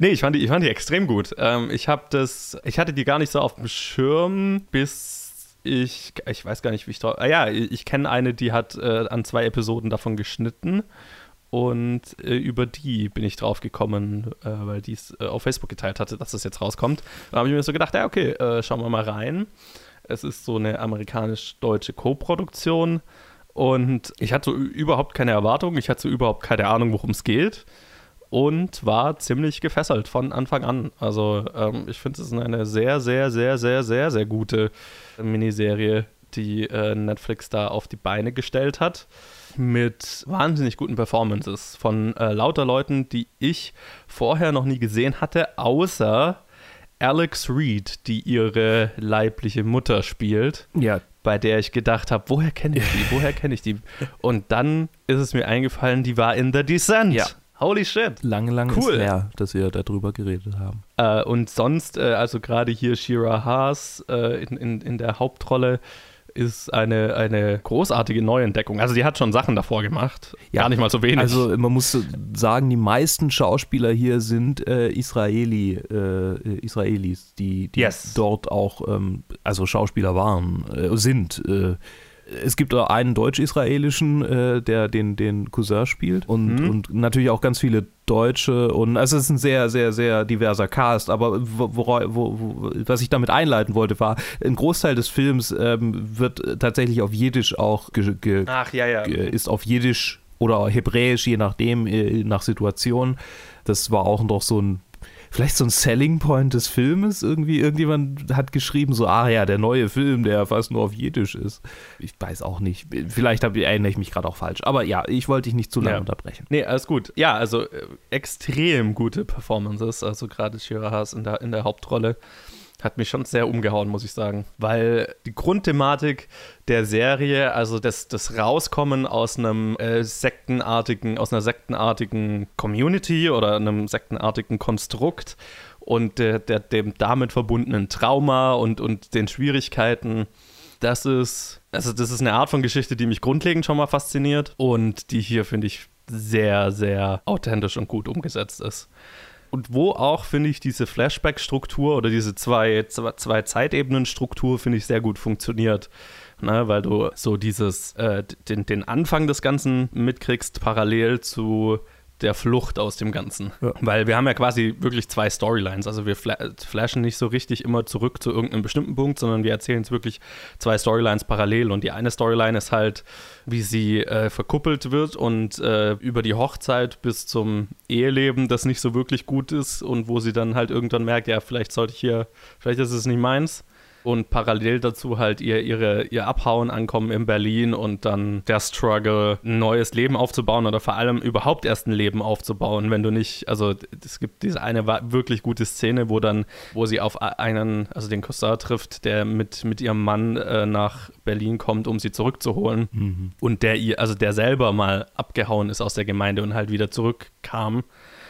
Nee, ich fand die, ich fand die extrem gut. Ähm, ich habe das, ich hatte die gar nicht so auf dem Schirm, bis ich, ich weiß gar nicht, wie ich drauf. Ah ja, ich kenne eine, die hat äh, an zwei Episoden davon geschnitten. Und äh, über die bin ich drauf gekommen, äh, weil die es äh, auf Facebook geteilt hatte, dass das jetzt rauskommt. Da habe ich mir so gedacht, ja, okay, äh, schauen wir mal rein. Es ist so eine amerikanisch-deutsche Co-Produktion. Und ich hatte überhaupt keine Erwartungen, ich hatte überhaupt keine Ahnung, worum es geht. Und war ziemlich gefesselt von Anfang an. Also ähm, ich finde, es ist eine sehr, sehr, sehr, sehr, sehr, sehr gute Miniserie, die äh, Netflix da auf die Beine gestellt hat mit wahnsinnig guten Performances von äh, lauter Leuten, die ich vorher noch nie gesehen hatte, außer Alex Reed, die ihre leibliche Mutter spielt. Ja. Bei der ich gedacht habe, woher kenne ich die? Woher kenne ich die? Und dann ist es mir eingefallen, die war in The Descent. Ja. Holy shit. Lange, lange cool. ist her, dass wir darüber geredet haben. Äh, und sonst, äh, also gerade hier Shira Haas äh, in, in, in der Hauptrolle, ist eine, eine großartige Neuentdeckung. Also die hat schon Sachen davor gemacht. Ja, Gar nicht mal so wenig. Also man muss sagen, die meisten Schauspieler hier sind äh, Israeli, äh, Israelis, die, die yes. dort auch ähm, also Schauspieler waren, äh, sind. Es gibt auch einen deutsch-israelischen, äh, der den, den Cousin spielt und, mhm. und natürlich auch ganz viele Deutsche und also es ist ein sehr, sehr, sehr diverser Cast, aber wo, wo, wo, was ich damit einleiten wollte, war, ein Großteil des Films ähm, wird tatsächlich auf Jiddisch auch ge, ge, Ach, ja, ja. ist auf Jiddisch oder Hebräisch, je nachdem, äh, nach Situation. Das war auch noch so ein vielleicht so ein Selling Point des Filmes irgendwie. Irgendjemand hat geschrieben, so, ah ja, der neue Film, der fast nur auf Jiddisch ist. Ich weiß auch nicht. Vielleicht hab, erinnere ich mich gerade auch falsch. Aber ja, ich wollte dich nicht zu lange ja. unterbrechen. Nee, alles gut. Ja, also äh, extrem gute Performances. Also gerade Shira Haas in der, in der Hauptrolle hat mich schon sehr umgehauen, muss ich sagen. Weil die Grundthematik der Serie, also das, das Rauskommen aus einem äh, sektenartigen, aus einer sektenartigen Community oder einem sektenartigen Konstrukt und der, der, dem damit verbundenen Trauma und, und den Schwierigkeiten, das ist, also das ist eine Art von Geschichte, die mich grundlegend schon mal fasziniert und die hier, finde ich, sehr, sehr authentisch und gut umgesetzt ist und wo auch, finde ich, diese Flashback-Struktur oder diese zwei, zwei Zeitebenen-Struktur, finde ich, sehr gut funktioniert. Ne, weil du so dieses, äh, den, den Anfang des Ganzen mitkriegst, parallel zu der Flucht aus dem Ganzen. Ja. Weil wir haben ja quasi wirklich zwei Storylines. Also wir flashen nicht so richtig immer zurück zu irgendeinem bestimmten Punkt, sondern wir erzählen es wirklich zwei Storylines parallel. Und die eine Storyline ist halt, wie sie äh, verkuppelt wird und äh, über die Hochzeit bis zum Eheleben, das nicht so wirklich gut ist und wo sie dann halt irgendwann merkt, ja, vielleicht sollte ich hier, vielleicht ist es nicht meins und parallel dazu halt ihr, ihre, ihr Abhauen, Ankommen in Berlin und dann der Struggle, ein neues Leben aufzubauen oder vor allem überhaupt erst ein Leben aufzubauen, wenn du nicht, also es gibt diese eine wirklich gute Szene, wo dann, wo sie auf einen, also den Cousin trifft, der mit, mit ihrem Mann äh, nach Berlin kommt, um sie zurückzuholen mhm. und der ihr, also der selber mal abgehauen ist aus der Gemeinde und halt wieder zurückkam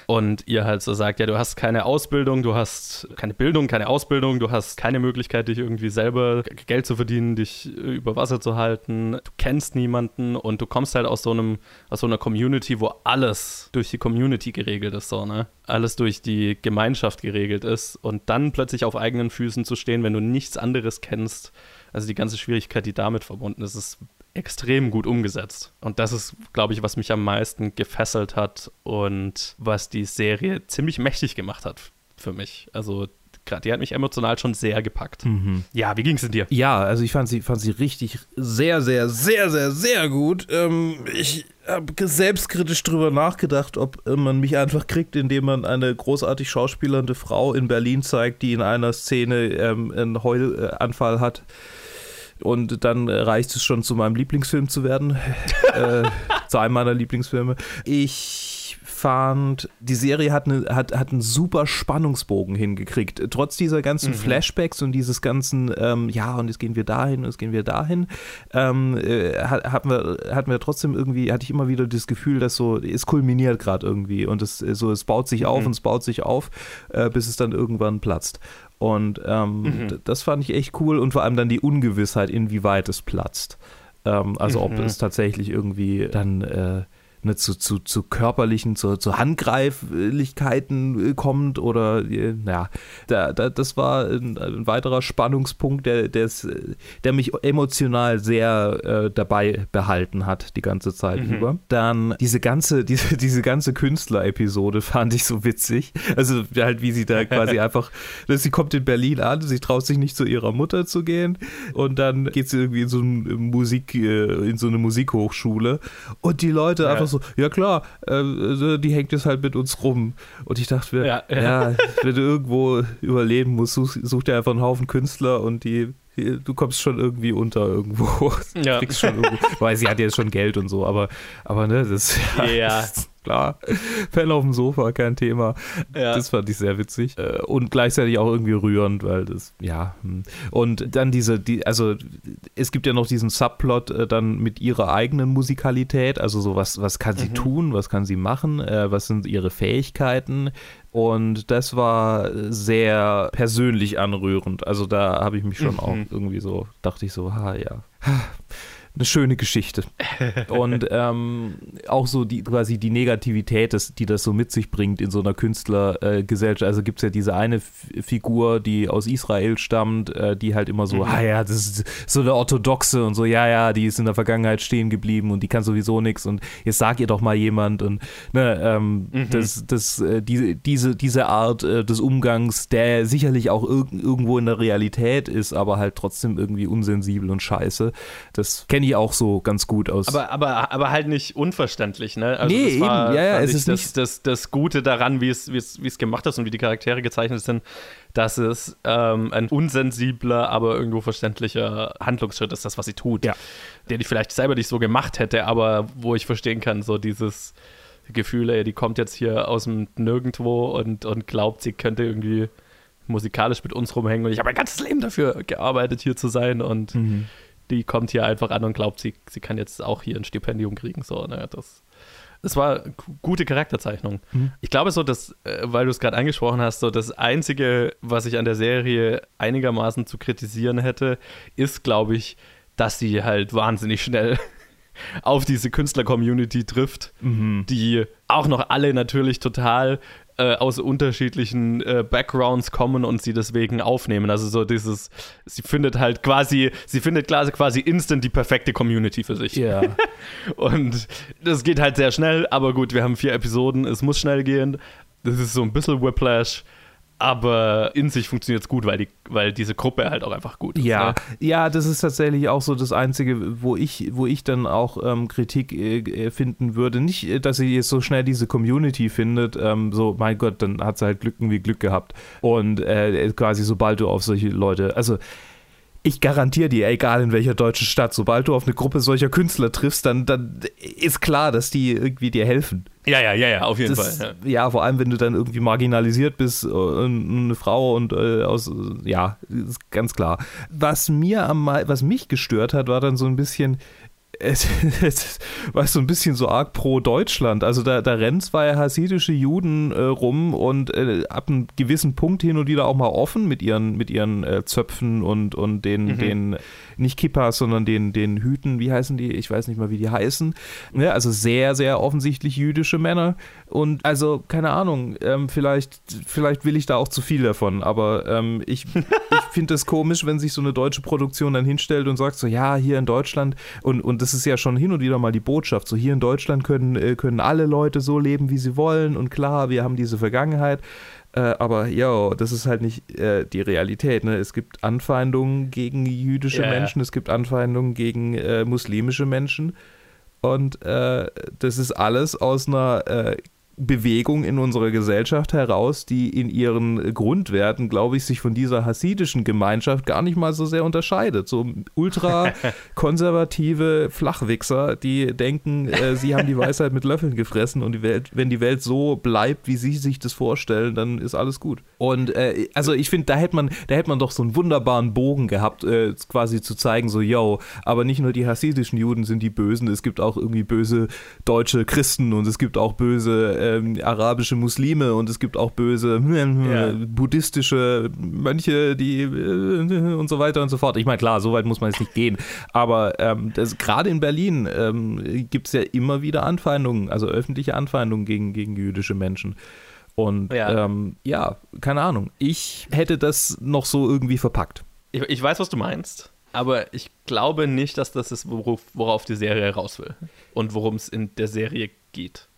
und ihr halt so sagt, ja, du hast keine Ausbildung, du hast keine Bildung, keine Ausbildung, du hast keine Möglichkeit, dich irgendwie selber Geld zu verdienen, dich über Wasser zu halten, du kennst niemanden und du kommst halt aus so einem, aus so einer Community, wo alles durch die Community geregelt ist, so, ne? Alles durch die Gemeinschaft geregelt ist und dann plötzlich auf eigenen Füßen zu stehen, wenn du nichts anderes kennst, also die ganze Schwierigkeit, die damit verbunden ist, ist extrem gut umgesetzt. Und das ist, glaube ich, was mich am meisten gefesselt hat und was die Serie ziemlich mächtig gemacht hat für mich. Also gerade, die hat mich emotional schon sehr gepackt. Mhm. Ja, wie ging es denn dir? Ja, also ich fand sie, fand sie richtig sehr, sehr, sehr, sehr, sehr gut. Ähm, ich habe selbstkritisch drüber nachgedacht, ob äh, man mich einfach kriegt, indem man eine großartig schauspielernde Frau in Berlin zeigt, die in einer Szene ähm, einen Heulanfall hat und dann reicht es schon zu meinem Lieblingsfilm zu werden. äh, zu einem meiner Lieblingsfilme. Ich fand, die Serie hat, eine, hat, hat einen super Spannungsbogen hingekriegt. Trotz dieser ganzen mhm. Flashbacks und dieses ganzen, ähm, ja, und jetzt gehen wir dahin, jetzt gehen wir dahin, ähm, äh, hatten, wir, hatten wir trotzdem irgendwie, hatte ich immer wieder das Gefühl, dass so, es kulminiert gerade irgendwie und es, so, es baut sich auf mhm. und es baut sich auf, äh, bis es dann irgendwann platzt. Und ähm, mhm. das fand ich echt cool und vor allem dann die Ungewissheit, inwieweit es platzt. Ähm, also mhm. ob es tatsächlich irgendwie dann äh, ne, zu, zu, zu körperlichen, zu, zu Handgreiflichkeiten äh, kommt oder äh, ja, da, da, das war ein, ein, weiterer Spannungspunkt, der, der's, der mich emotional sehr äh, dabei behalten hat die ganze Zeit mhm. über. Dann diese ganze, diese, diese ganze Künstler-Episode fand ich so witzig. Also halt, wie sie da quasi einfach, sie kommt in Berlin an, sie traut sich nicht zu ihrer Mutter zu gehen und dann geht sie irgendwie in so, eine Musik, äh, in so eine Musikhochschule und die Leute ja. einfach so, ja klar, äh, die hängt jetzt halt mit uns rum. Und ich dachte mir, ja, ja. ja wenn du irgendwo überleben musst, such, such dir einfach einen Haufen Künstler und die du kommst schon irgendwie unter irgendwo. Ja. Kriegst schon irgendwo, weil sie hat jetzt schon Geld und so, aber, aber ne, das ja, yeah. klar. Fan auf dem Sofa, kein Thema. Ja. Das fand ich sehr witzig. Äh, und gleichzeitig auch irgendwie rührend, weil das, ja. Hm. Und dann diese, die, also es gibt ja noch diesen Subplot äh, dann mit ihrer eigenen Musikalität, also so was, was kann sie mhm. tun, was kann sie machen, äh, was sind ihre Fähigkeiten, und das war sehr persönlich anrührend. Also da habe ich mich schon mhm. auch irgendwie so, dachte ich so, ha ja eine schöne Geschichte. Und ähm, auch so die quasi die Negativität, das, die das so mit sich bringt in so einer Künstlergesellschaft. Äh, also gibt es ja diese eine F Figur, die aus Israel stammt, äh, die halt immer so, mhm. ah ja, das ist so eine orthodoxe und so, ja, ja, die ist in der Vergangenheit stehen geblieben und die kann sowieso nichts und jetzt sag ihr doch mal jemand und ne, ähm, mhm. das, das, äh, die, diese, diese Art äh, des Umgangs, der sicherlich auch irg irgendwo in der Realität ist, aber halt trotzdem irgendwie unsensibel und scheiße. Das kenne ich auch so ganz gut aus. Aber, aber, aber halt nicht unverständlich, ne? Also nee, war, eben, ja, ja, es ist das, nicht das, das Gute daran, wie es, wie, es, wie es gemacht ist und wie die Charaktere gezeichnet sind, dass es ähm, ein unsensibler, aber irgendwo verständlicher Handlungsschritt ist, das, was sie tut. Ja. Den ich vielleicht selber nicht so gemacht hätte, aber wo ich verstehen kann, so dieses Gefühl, ey, die kommt jetzt hier aus dem Nirgendwo und, und glaubt, sie könnte irgendwie musikalisch mit uns rumhängen und ich habe mein ganzes Leben dafür gearbeitet, hier zu sein und mhm die kommt hier einfach an und glaubt, sie, sie kann jetzt auch hier ein Stipendium kriegen. So, ne? das, das war gute Charakterzeichnung. Mhm. Ich glaube so, dass, äh, weil du es gerade angesprochen hast, so das Einzige, was ich an der Serie einigermaßen zu kritisieren hätte, ist, glaube ich, dass sie halt wahnsinnig schnell auf diese Künstler-Community trifft, mhm. die auch noch alle natürlich total äh, aus unterschiedlichen äh, Backgrounds kommen und sie deswegen aufnehmen. Also so dieses, sie findet halt quasi, sie findet quasi instant die perfekte Community für sich. Ja. Yeah. und das geht halt sehr schnell, aber gut, wir haben vier Episoden, es muss schnell gehen. Das ist so ein bisschen Whiplash aber in sich funktioniert es gut, weil, die, weil diese Gruppe halt auch einfach gut ist. Ja, ne? ja, das ist tatsächlich auch so das Einzige, wo ich, wo ich dann auch ähm, Kritik äh, äh finden würde. Nicht, äh, dass sie jetzt so schnell diese Community findet, ähm, so, mein Gott, dann hat sie halt Glück wie Glück gehabt. Und äh, quasi sobald du auf solche Leute, also ich garantiere dir, egal in welcher deutschen Stadt, sobald du auf eine Gruppe solcher Künstler triffst, dann, dann ist klar, dass die irgendwie dir helfen. Ja, ja, ja, ja, auf jeden das, Fall. Ja. ja. vor allem, wenn du dann irgendwie marginalisiert bist, äh, eine Frau und äh, aus, ja, ist ganz klar. Was mir am was mich gestört hat, war dann so ein bisschen, es, es war so ein bisschen so arg pro Deutschland. Also da, da rennen zwei hasidische Juden äh, rum und äh, ab einem gewissen Punkt hin und wieder auch mal offen mit ihren, mit ihren äh, Zöpfen und, und den, mhm. den, nicht Kippas, sondern den, den Hüten, wie heißen die? Ich weiß nicht mal, wie die heißen. Ja, also sehr, sehr offensichtlich jüdische Männer. Und also, keine Ahnung, ähm, vielleicht, vielleicht will ich da auch zu viel davon, aber ähm, ich, ich finde es komisch, wenn sich so eine deutsche Produktion dann hinstellt und sagt so, ja, hier in Deutschland, und, und das ist ja schon hin und wieder mal die Botschaft, so hier in Deutschland können, äh, können alle Leute so leben, wie sie wollen und klar, wir haben diese Vergangenheit, äh, aber ja, das ist halt nicht äh, die Realität. Ne? Es gibt Anfeindungen gegen jüdische yeah. Menschen, es gibt Anfeindungen gegen äh, muslimische Menschen. Und äh, das ist alles aus einer äh, Bewegung in unserer Gesellschaft heraus, die in ihren Grundwerten, glaube ich, sich von dieser hasidischen Gemeinschaft gar nicht mal so sehr unterscheidet. So ultra konservative Flachwichser, die denken, äh, sie haben die Weisheit mit Löffeln gefressen und die Welt, wenn die Welt so bleibt, wie sie sich das vorstellen, dann ist alles gut. Und äh, also ich finde, da hätte man, da hätte man doch so einen wunderbaren Bogen gehabt, äh, quasi zu zeigen, so, yo, aber nicht nur die hasidischen Juden sind die Bösen, es gibt auch irgendwie böse deutsche Christen und es gibt auch böse ähm, arabische Muslime und es gibt auch böse äh, ja. buddhistische Mönche, die äh, und so weiter und so fort. Ich meine, klar, so weit muss man jetzt nicht gehen, aber ähm, gerade in Berlin ähm, gibt es ja immer wieder Anfeindungen, also öffentliche Anfeindungen gegen, gegen jüdische Menschen. Und ja. Ähm, ja, keine Ahnung. Ich hätte das noch so irgendwie verpackt. Ich, ich weiß, was du meinst aber ich glaube nicht, dass das ist, worauf, worauf die Serie raus will und worum es in der Serie geht.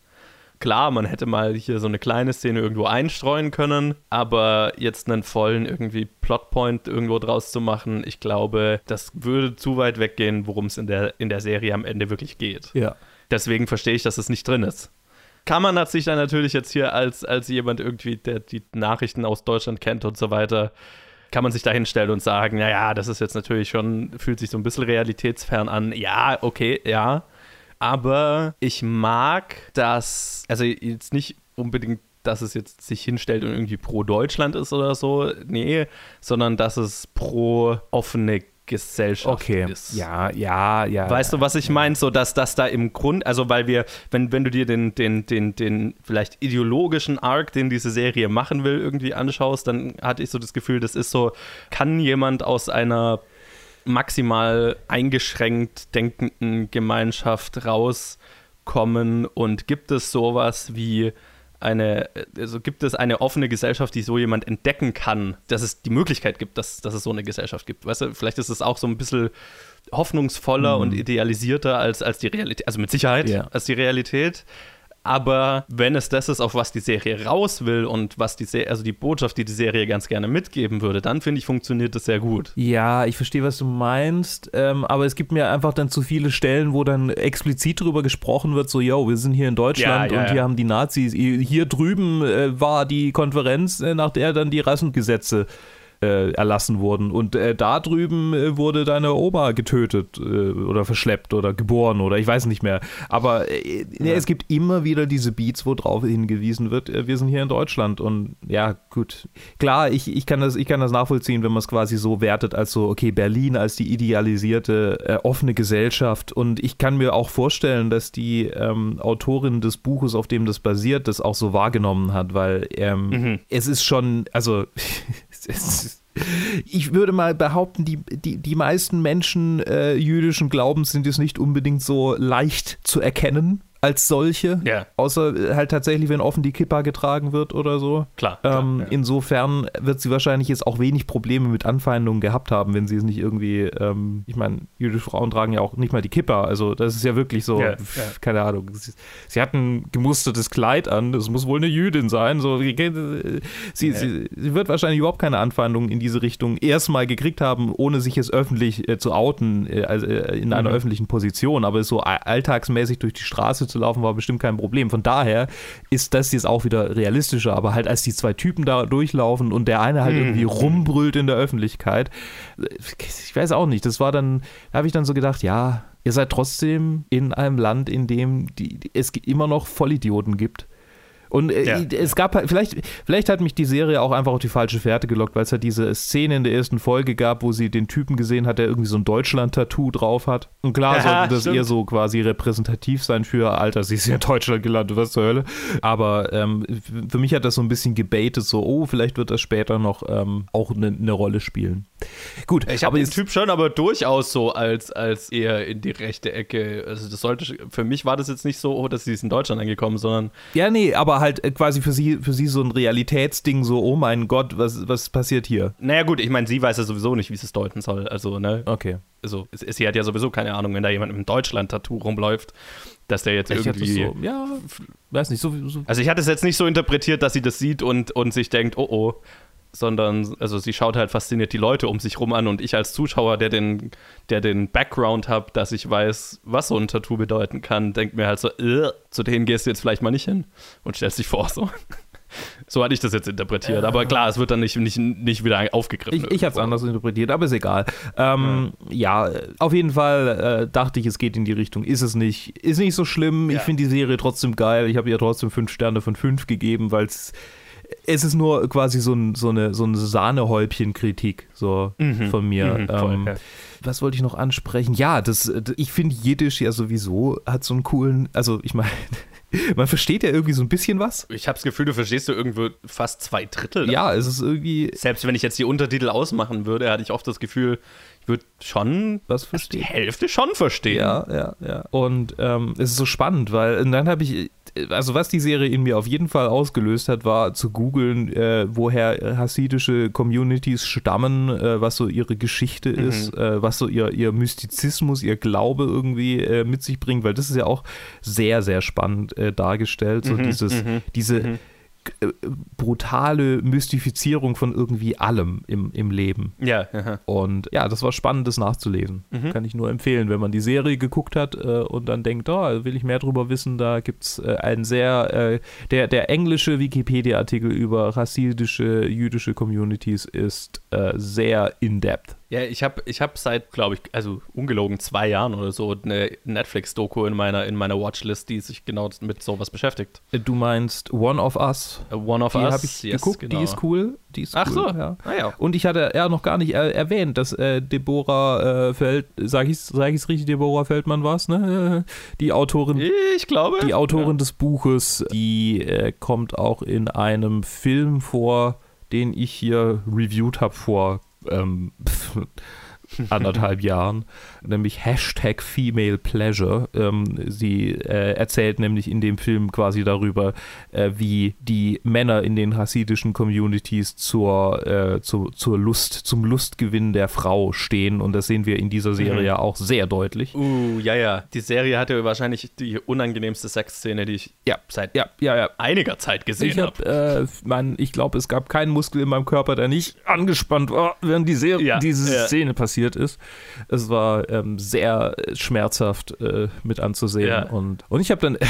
Klar, man hätte mal hier so eine kleine Szene irgendwo einstreuen können, aber jetzt einen vollen irgendwie Plotpoint irgendwo draus zu machen, ich glaube, das würde zu weit weggehen, worum es in der, in der Serie am Ende wirklich geht. Ja. Deswegen verstehe ich, dass es nicht drin ist. Kann man sich dann natürlich jetzt hier als, als jemand irgendwie, der die Nachrichten aus Deutschland kennt und so weiter, kann man sich da hinstellen und sagen, naja, das ist jetzt natürlich schon, fühlt sich so ein bisschen realitätsfern an. Ja, okay, ja aber ich mag das, also jetzt nicht unbedingt dass es jetzt sich hinstellt und irgendwie pro Deutschland ist oder so, nee, sondern dass es pro offene Gesellschaft okay. ist. Ja, ja, ja. Weißt du, was ich meine? So, dass das da im Grund, also weil wir, wenn, wenn du dir den, den, den, den vielleicht ideologischen Arc, den diese Serie machen will, irgendwie anschaust, dann hatte ich so das Gefühl, das ist so, kann jemand aus einer maximal eingeschränkt denkenden Gemeinschaft rauskommen und gibt es sowas wie eine, also gibt es eine offene Gesellschaft, die so jemand entdecken kann, dass es die Möglichkeit gibt, dass, dass es so eine Gesellschaft gibt. Weißt du, vielleicht ist es auch so ein bisschen hoffnungsvoller mhm. und idealisierter als, als die Realität, also mit Sicherheit yeah. als die Realität. Aber wenn es das ist, auf was die Serie raus will und was die Se also die Botschaft, die die Serie ganz gerne mitgeben würde, dann finde ich, funktioniert das sehr gut. Ja, ich verstehe, was du meinst. Ähm, aber es gibt mir einfach dann zu viele Stellen, wo dann explizit darüber gesprochen wird, so, yo, wir sind hier in Deutschland ja, ja, und hier haben die Nazis, hier drüben äh, war die Konferenz, äh, nach der dann die Rassengesetze äh, erlassen wurden. Und äh, da drüben äh, wurde deine Oma getötet äh, oder verschleppt oder geboren oder ich weiß nicht mehr. Aber äh, ja. es gibt immer wieder diese Beats, wo drauf hingewiesen wird, äh, wir sind hier in Deutschland. Und ja, gut. Klar, ich, ich, kann, das, ich kann das nachvollziehen, wenn man es quasi so wertet, als so, okay, Berlin als die idealisierte, offene Gesellschaft. Und ich kann mir auch vorstellen, dass die ähm, Autorin des Buches, auf dem das basiert, das auch so wahrgenommen hat, weil ähm, mhm. es ist schon, also ich würde mal behaupten, die, die, die meisten Menschen äh, jüdischen Glaubens sind jetzt nicht unbedingt so leicht zu erkennen als solche. Ja. Außer halt tatsächlich, wenn offen die Kippa getragen wird oder so. Klar. Ähm, klar ja. Insofern wird sie wahrscheinlich jetzt auch wenig Probleme mit Anfeindungen gehabt haben, wenn sie es nicht irgendwie, ähm, ich meine, jüdische Frauen tragen ja auch nicht mal die Kippa. Also das ist ja wirklich so, ja, pf, keine Ahnung. Sie, sie, hat ein gemustertes Kleid an, das muss wohl eine Jüdin sein. So, sie, sie, sie, wird wahrscheinlich überhaupt keine Anfeindungen in diese Richtung erstmal gekriegt haben, ohne sich jetzt öffentlich äh, zu outen, äh, also, äh, in einer mhm. öffentlichen Position. Aber so alltagsmäßig durch die Straße zu laufen, war bestimmt kein Problem. Von daher ist das jetzt auch wieder realistischer. Aber halt, als die zwei Typen da durchlaufen und der eine halt mhm. irgendwie rumbrüllt in der Öffentlichkeit, ich weiß auch nicht. Das war dann, da habe ich dann so gedacht, ja, ihr seid trotzdem in einem Land, in dem die, es immer noch Vollidioten gibt. Und äh, ja. es gab halt, vielleicht, vielleicht hat mich die Serie auch einfach auf die falsche Fährte gelockt, weil es halt diese Szene in der ersten Folge gab, wo sie den Typen gesehen hat, der irgendwie so ein Deutschland-Tattoo drauf hat. Und klar ja, sollte das stimmt. eher so quasi repräsentativ sein für, Alter, sie ist ja in Deutschland gelandet, was zur Hölle. Aber ähm, für mich hat das so ein bisschen gebaitet, so, oh, vielleicht wird das später noch ähm, auch eine ne Rolle spielen. Gut, ich habe den Typ schon aber durchaus so als, als eher in die rechte Ecke. Also das sollte, für mich war das jetzt nicht so, oh, dass sie ist in Deutschland angekommen, sondern. Ja, nee, aber halt äh, quasi für sie, für sie so ein Realitätsding, so, oh mein Gott, was, was passiert hier? Naja, gut, ich meine, sie weiß ja sowieso nicht, wie es deuten soll. Also, ne? Okay. Also, sie hat ja sowieso keine Ahnung, wenn da jemand mit einem Deutschland-Tattoo rumläuft, dass der jetzt ich irgendwie. So, ja, weiß nicht, so, so. Also, ich hatte es jetzt nicht so interpretiert, dass sie das sieht und, und sich denkt, oh oh sondern also sie schaut halt fasziniert die Leute um sich rum an und ich als Zuschauer, der den, der den Background habe, dass ich weiß, was so ein Tattoo bedeuten kann, denkt mir halt so, zu denen gehst du jetzt vielleicht mal nicht hin und stellst dich vor so. So hatte ich das jetzt interpretiert. Aber klar, es wird dann nicht, nicht, nicht wieder aufgegriffen. Ich, ich habe es anders interpretiert, aber ist egal. Ähm, ja. ja. auf jeden Fall äh, dachte ich, es geht in die Richtung. Ist es nicht. Ist nicht so schlimm. Ja. Ich finde die Serie trotzdem geil. Ich habe ihr trotzdem fünf Sterne von fünf gegeben, weil es es ist nur quasi so, ein, so eine, so eine Sahnehäubchen-Kritik so mhm. von mir. Mhm, voll, ähm, ja. Was wollte ich noch ansprechen? Ja, das, ich finde Jiddisch ja sowieso hat so einen coolen, also ich meine, man versteht ja irgendwie so ein bisschen was. Ich habe das Gefühl, du verstehst du irgendwo fast zwei Drittel. Davon. Ja, es ist irgendwie. Selbst wenn ich jetzt die Untertitel ausmachen würde, hatte ich oft das Gefühl, ich würde schon was verstehen. die Hälfte schon verstehen. Ja, ja, ja. Und ähm, es ist so spannend, weil dann habe ich also was die Serie in mir auf jeden Fall ausgelöst hat, war zu googeln, äh, woher hasidische Communities stammen, äh, was so ihre Geschichte mhm. ist, äh, was so ihr, ihr Mystizismus, ihr Glaube irgendwie äh, mit sich bringt, weil das ist ja auch sehr, sehr spannend äh, dargestellt, so mhm, dieses, mhm, diese mhm. Brutale Mystifizierung von irgendwie allem im, im Leben. Ja. Aha. Und ja, das war spannend, das nachzulesen. Mhm. Kann ich nur empfehlen, wenn man die Serie geguckt hat äh, und dann denkt, oh, will ich mehr drüber wissen, da gibt es äh, einen sehr, äh, der, der englische Wikipedia-Artikel über rassistische jüdische Communities ist äh, sehr in-depth. Ja, ich habe ich hab seit, glaube ich, also ungelogen zwei Jahren oder so eine Netflix-Doku in meiner, in meiner Watchlist, die sich genau mit sowas beschäftigt. Du meinst One of Us? Uh, One of die Us. Habe ich yes, geguckt, genau. die ist cool. Die ist Ach cool, so, ja. Ah, ja. Und ich hatte ja noch gar nicht äh, erwähnt, dass äh, Deborah äh, Feld, sage ich es sag richtig, Deborah Feldmann war es, ne? Die Autorin. Ich glaube. Die Autorin ja. des Buches, die äh, kommt auch in einem Film vor, den ich hier reviewed habe vor ähm, anderthalb Jahren, nämlich Hashtag Female Pleasure. Ähm, sie äh, erzählt nämlich in dem Film quasi darüber, äh, wie die Männer in den hasidischen Communities zur, äh, zu, zur Lust, zum Lustgewinn der Frau stehen. Und das sehen wir in dieser Serie mhm. ja auch sehr deutlich. Uh, ja, ja. Die Serie hatte wahrscheinlich die unangenehmste Sexszene, die ich ja, seit ja, ja, ja. einiger Zeit gesehen habe. Äh, ich glaube, es gab keinen Muskel in meinem Körper, der nicht angespannt war, während die Serie, ja, diese. Szene passiert ist. Es war ähm, sehr schmerzhaft äh, mit anzusehen. Ja. Und, und ich habe dann.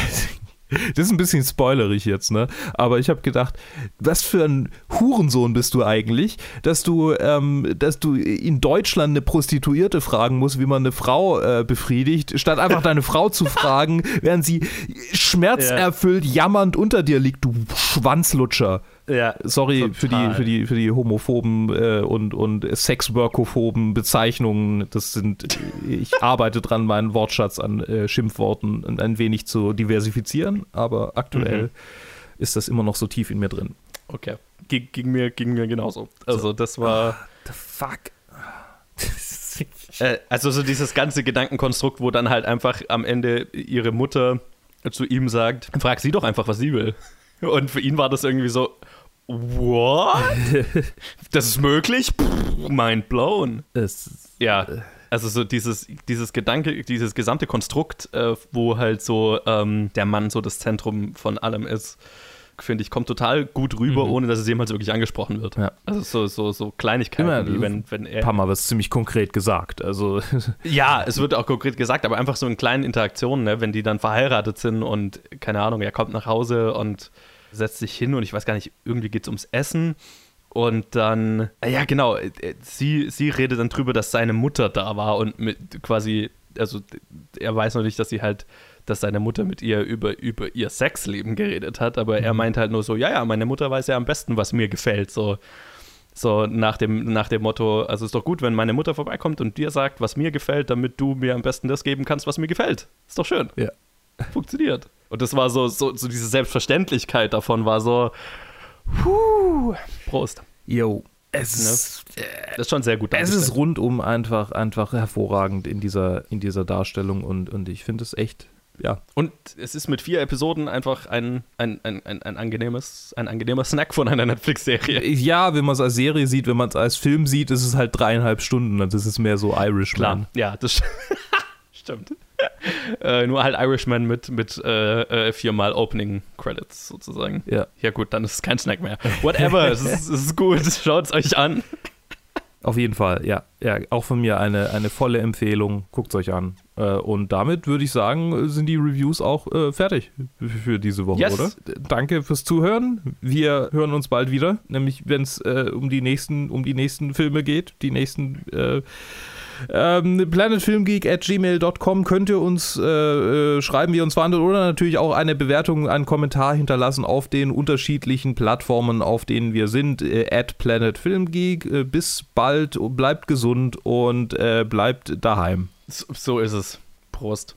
Das ist ein bisschen spoilerig jetzt, ne? Aber ich habe gedacht, was für ein Hurensohn bist du eigentlich, dass du, ähm, dass du in Deutschland eine Prostituierte fragen musst, wie man eine Frau äh, befriedigt, statt einfach deine Frau zu fragen, während sie schmerzerfüllt jammernd unter dir liegt, du Schwanzlutscher. Ja, Sorry für die, für, die, für die homophoben äh, und, und sexworkophoben Bezeichnungen. Das sind, ich arbeite dran, meinen Wortschatz an äh, Schimpfworten ein wenig zu diversifizieren, aber aktuell mhm. ist das immer noch so tief in mir drin. Okay. Ging, ging mir, ging mir genauso. Also, das war. Oh, the fuck? äh, also, so dieses ganze Gedankenkonstrukt, wo dann halt einfach am Ende ihre Mutter zu ihm sagt: Frag sie doch einfach, was sie will. Und für ihn war das irgendwie so, What? das ist möglich? mind blown. Es, ja. Also so dieses, dieses Gedanke, dieses gesamte Konstrukt, äh, wo halt so ähm, der Mann so das Zentrum von allem ist, finde ich, kommt total gut rüber, mhm. ohne dass es jemals wirklich angesprochen wird. Ja. Also so, so, so Kleinigkeiten, Immer, wie wenn, wenn er. Ein paar Mal es ziemlich konkret gesagt. Also ja, es wird auch konkret gesagt, aber einfach so in kleinen Interaktionen, ne, wenn die dann verheiratet sind und keine Ahnung, er kommt nach Hause und setzt sich hin und ich weiß gar nicht, irgendwie geht es ums Essen. Und dann, äh, ja genau, äh, sie, sie redet dann drüber, dass seine Mutter da war und mit quasi, also er weiß noch nicht, dass sie halt dass seine Mutter mit ihr über, über ihr Sexleben geredet hat, aber mhm. er meint halt nur so, ja, ja, meine Mutter weiß ja am besten, was mir gefällt, so. So nach dem, nach dem Motto, also ist doch gut, wenn meine Mutter vorbeikommt und dir sagt, was mir gefällt, damit du mir am besten das geben kannst, was mir gefällt. Ist doch schön. Ja. Funktioniert. Und das war so, so, so diese Selbstverständlichkeit davon war so, puh, Prost. Yo. Es, ne? das ist schon sehr gut. Es ist rundum einfach, einfach hervorragend in dieser, in dieser Darstellung und, und ich finde es echt, ja. Und es ist mit vier Episoden einfach ein, ein, ein, ein, ein angenehmes, ein angenehmer Snack von einer Netflix-Serie. Ja, wenn man es als Serie sieht, wenn man es als Film sieht, ist es halt dreieinhalb Stunden. Also es ist mehr so Irishman. Klar, ja, das stimmt. äh, nur halt Irishman mit, mit äh, äh, viermal Opening Credits sozusagen. Ja. Ja, gut, dann ist es kein Snack mehr. Whatever, es, ist, es ist gut. Schaut es euch an. Auf jeden Fall, ja. Ja, auch von mir eine, eine volle Empfehlung. Guckt es euch an. Äh, und damit würde ich sagen, sind die Reviews auch äh, fertig für diese Woche, yes. oder? Danke fürs Zuhören. Wir hören uns bald wieder, nämlich wenn es äh, um die nächsten, um die nächsten Filme geht, die nächsten äh, ähm, planetfilmgeek at gmail.com könnt ihr uns äh, äh, schreiben, wie ihr uns wandelt oder natürlich auch eine Bewertung, einen Kommentar hinterlassen auf den unterschiedlichen Plattformen, auf denen wir sind, äh, at planetfilmgeek. Äh, bis bald, bleibt gesund und äh, bleibt daheim. So, so ist es. Prost.